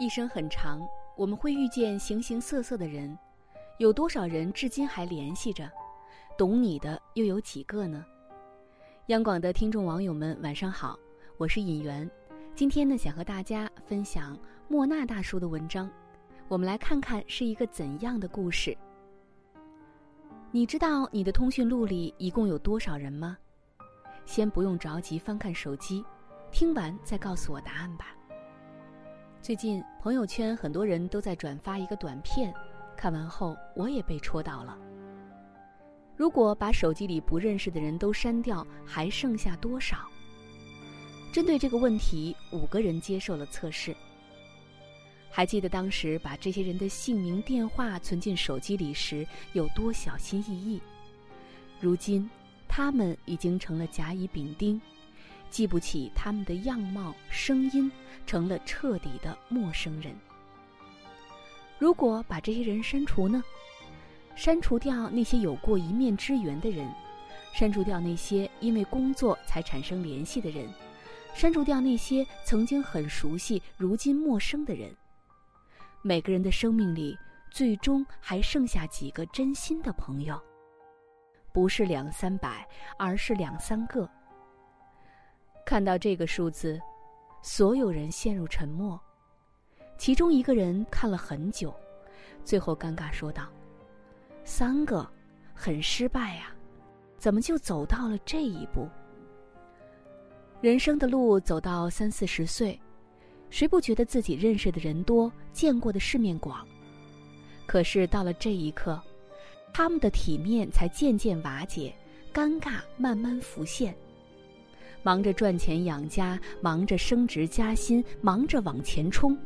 一生很长，我们会遇见形形色色的人，有多少人至今还联系着？懂你的又有几个呢？央广的听众网友们，晚上好，我是尹媛。今天呢，想和大家分享莫那大叔的文章，我们来看看是一个怎样的故事。你知道你的通讯录里一共有多少人吗？先不用着急翻看手机，听完再告诉我答案吧。最近朋友圈很多人都在转发一个短片，看完后我也被戳到了。如果把手机里不认识的人都删掉，还剩下多少？针对这个问题，五个人接受了测试。还记得当时把这些人的姓名、电话存进手机里时有多小心翼翼？如今，他们已经成了甲乙丙丁。记不起他们的样貌、声音，成了彻底的陌生人。如果把这些人删除呢？删除掉那些有过一面之缘的人，删除掉那些因为工作才产生联系的人，删除掉那些曾经很熟悉、如今陌生的人。每个人的生命里，最终还剩下几个真心的朋友？不是两三百，而是两三个。看到这个数字，所有人陷入沉默。其中一个人看了很久，最后尴尬说道：“三个，很失败呀，怎么就走到了这一步？”人生的路走到三四十岁，谁不觉得自己认识的人多，见过的世面广？可是到了这一刻，他们的体面才渐渐瓦解，尴尬慢慢浮现。忙着赚钱养家，忙着升职加薪，忙着往前冲，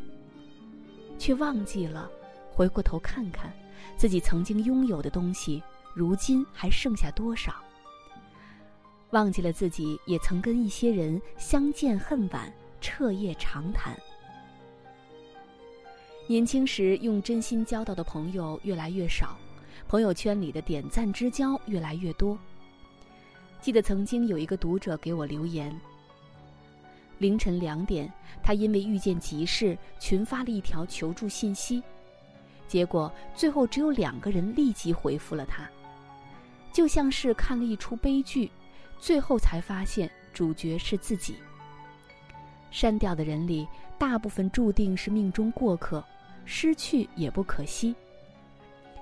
却忘记了回过头看看自己曾经拥有的东西，如今还剩下多少？忘记了自己也曾跟一些人相见恨晚，彻夜长谈。年轻时用真心交到的朋友越来越少，朋友圈里的点赞之交越来越多。记得曾经有一个读者给我留言。凌晨两点，他因为遇见急事，群发了一条求助信息，结果最后只有两个人立即回复了他，就像是看了一出悲剧，最后才发现主角是自己。删掉的人里，大部分注定是命中过客，失去也不可惜。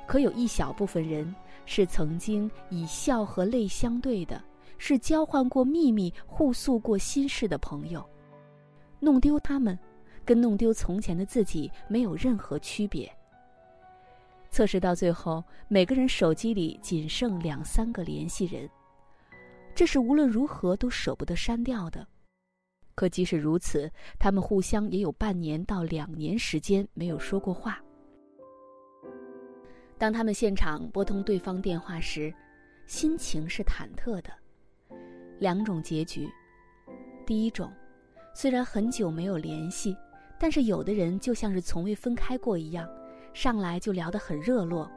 可有一小部分人，是曾经以笑和泪相对的。是交换过秘密、互诉过心事的朋友，弄丢他们，跟弄丢从前的自己没有任何区别。测试到最后，每个人手机里仅剩两三个联系人，这是无论如何都舍不得删掉的。可即使如此，他们互相也有半年到两年时间没有说过话。当他们现场拨通对方电话时，心情是忐忑的。两种结局，第一种，虽然很久没有联系，但是有的人就像是从未分开过一样，上来就聊得很热络。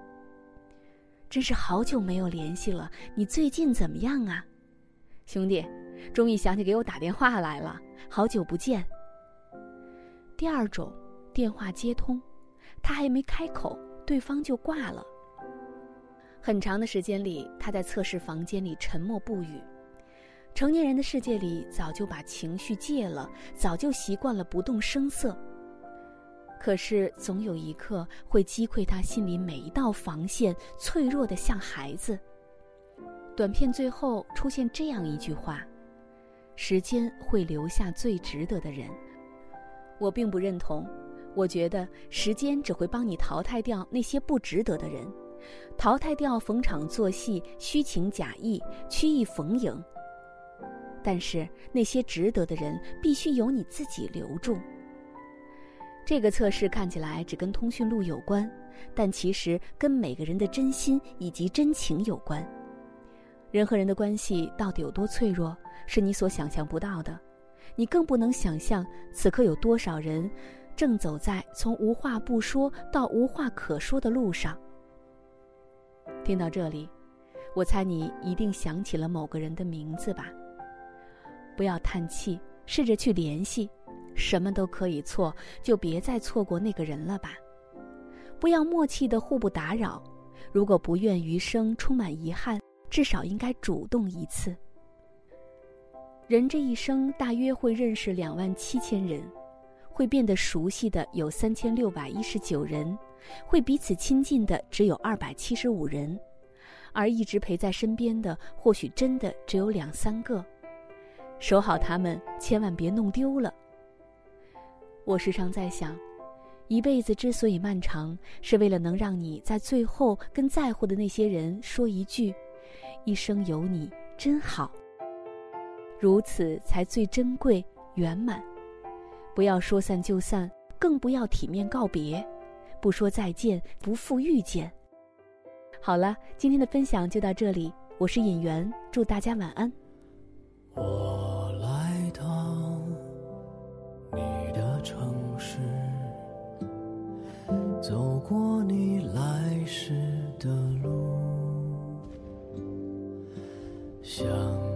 真是好久没有联系了，你最近怎么样啊，兄弟？终于想起给我打电话来了，好久不见。第二种，电话接通，他还没开口，对方就挂了。很长的时间里，他在测试房间里沉默不语。成年人的世界里，早就把情绪戒了，早就习惯了不动声色。可是，总有一刻会击溃他心里每一道防线，脆弱的像孩子。短片最后出现这样一句话：“时间会留下最值得的人。”我并不认同，我觉得时间只会帮你淘汰掉那些不值得的人，淘汰掉逢场作戏、虚情假意、曲意逢迎。但是那些值得的人，必须由你自己留住。这个测试看起来只跟通讯录有关，但其实跟每个人的真心以及真情有关。人和人的关系到底有多脆弱，是你所想象不到的。你更不能想象此刻有多少人，正走在从无话不说到无话可说的路上。听到这里，我猜你一定想起了某个人的名字吧。不要叹气，试着去联系，什么都可以错，就别再错过那个人了吧。不要默契的互不打扰。如果不愿余生充满遗憾，至少应该主动一次。人这一生大约会认识两万七千人，会变得熟悉的有三千六百一十九人，会彼此亲近的只有二百七十五人，而一直陪在身边的或许真的只有两三个。守好他们，千万别弄丢了。我时常在想。一辈子之所以漫长，是为了能让你在最后跟在乎的那些人说一句：“一生有你真好。”如此才最珍贵圆满。不要说散就散，更不要体面告别，不说再见，不负遇见。好了，今天的分享就到这里，我是尹媛，祝大家晚安。我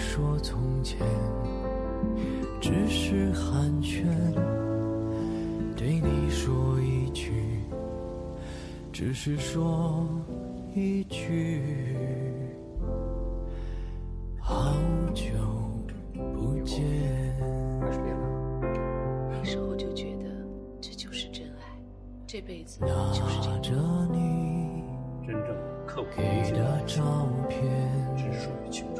说从前。只是寒暄，对你说一句，只是说一句，好久不见。那时候就觉得这就是真爱，这辈子就是这拿着你真正刻骨给的照片，只属于青春。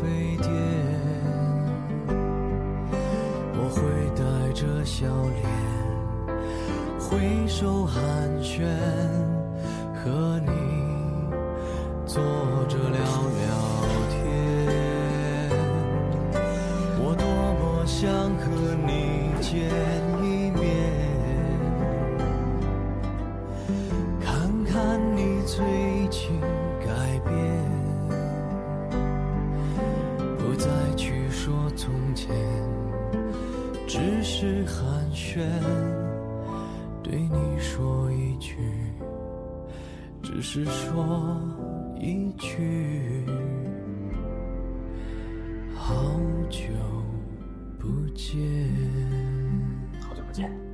飞蝶，我会带？着笑脸，挥手寒暄，和你坐着聊聊天。我多么想和你见愿，对你说一句，只是说一句，好久不见，好久不见。